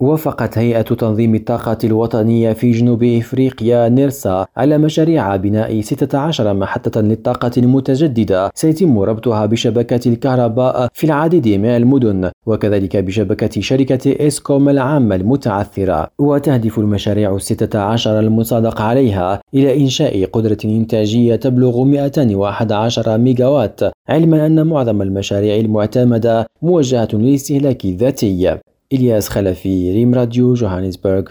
وافقت هيئة تنظيم الطاقة الوطنية في جنوب إفريقيا نيرسا على مشاريع بناء 16 محطة للطاقة المتجددة. سيتم ربطها بشبكة الكهرباء في العديد من المدن وكذلك بشبكة شركة إسكوم العامة المتعثرة. وتهدف المشاريع الستة عشر المصادق عليها إلى إنشاء قدرة إنتاجية تبلغ 211 ميجاوات علما أن معظم المشاريع المعتمدة موجهة للاستهلاك الذاتي. إلياس خلفي ريم راديو جوهانسبرغ.